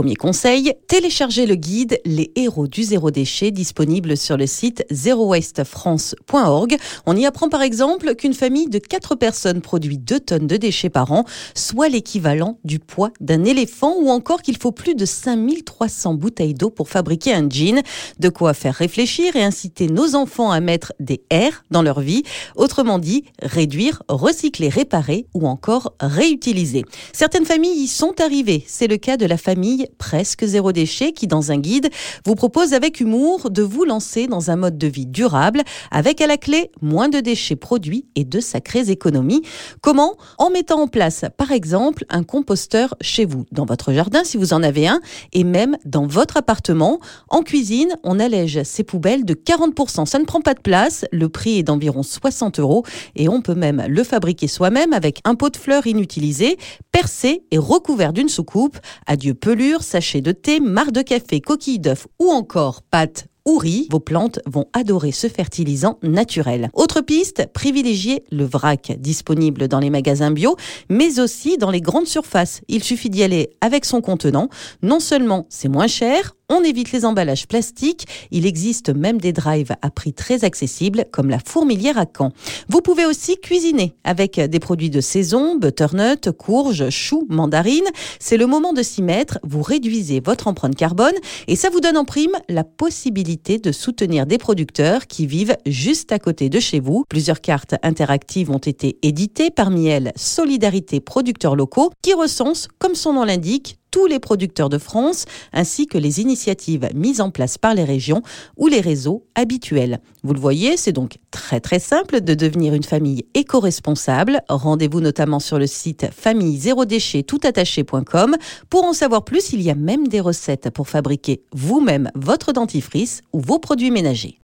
Premier conseil, téléchargez le guide Les héros du zéro déchet disponible sur le site zerowastefrance.org. On y apprend par exemple qu'une famille de 4 personnes produit 2 tonnes de déchets par an, soit l'équivalent du poids d'un éléphant ou encore qu'il faut plus de 5300 bouteilles d'eau pour fabriquer un jean. De quoi faire réfléchir et inciter nos enfants à mettre des R dans leur vie. Autrement dit, réduire, recycler, réparer ou encore réutiliser. Certaines familles y sont arrivées. C'est le cas de la famille Presque Zéro Déchet qui, dans un guide, vous propose avec humour de vous lancer dans un mode de vie durable avec à la clé moins de déchets produits et de sacrées économies. Comment? En mettant en place, par exemple, un composteur chez vous, dans votre jardin si vous en avez un, et même dans votre appartement. En cuisine, on allège ses poubelles de 40%. Ça ne prend pas de place, le prix est d'environ 60 euros et on peut même le fabriquer soi-même avec un pot de fleurs inutilisé, percé et recouvert d'une soucoupe. Adieu pelure, sachet de thé, marc de café, coquille d'œuf ou encore pâte ou riz, vos plantes vont adorer ce fertilisant naturel. Autre piste, privilégiez le vrac, disponible dans les magasins bio, mais aussi dans les grandes surfaces. Il suffit d'y aller avec son contenant. Non seulement c'est moins cher, on évite les emballages plastiques. Il existe même des drives à prix très accessibles comme la fourmilière à Caen. Vous pouvez aussi cuisiner avec des produits de saison, butternut, courges, choux, mandarines. C'est le moment de s'y mettre. Vous réduisez votre empreinte carbone et ça vous donne en prime la possibilité de soutenir des producteurs qui vivent juste à côté de chez vous. Plusieurs cartes interactives ont été éditées, parmi elles Solidarité producteurs locaux qui recense, comme son nom l'indique, tous les producteurs de France, ainsi que les initiatives mises en place par les régions ou les réseaux habituels. Vous le voyez, c'est donc très très simple de devenir une famille éco-responsable. Rendez-vous notamment sur le site famille zéro déchet toutattaché.com. Pour en savoir plus, il y a même des recettes pour fabriquer vous-même votre dentifrice ou vos produits ménagers.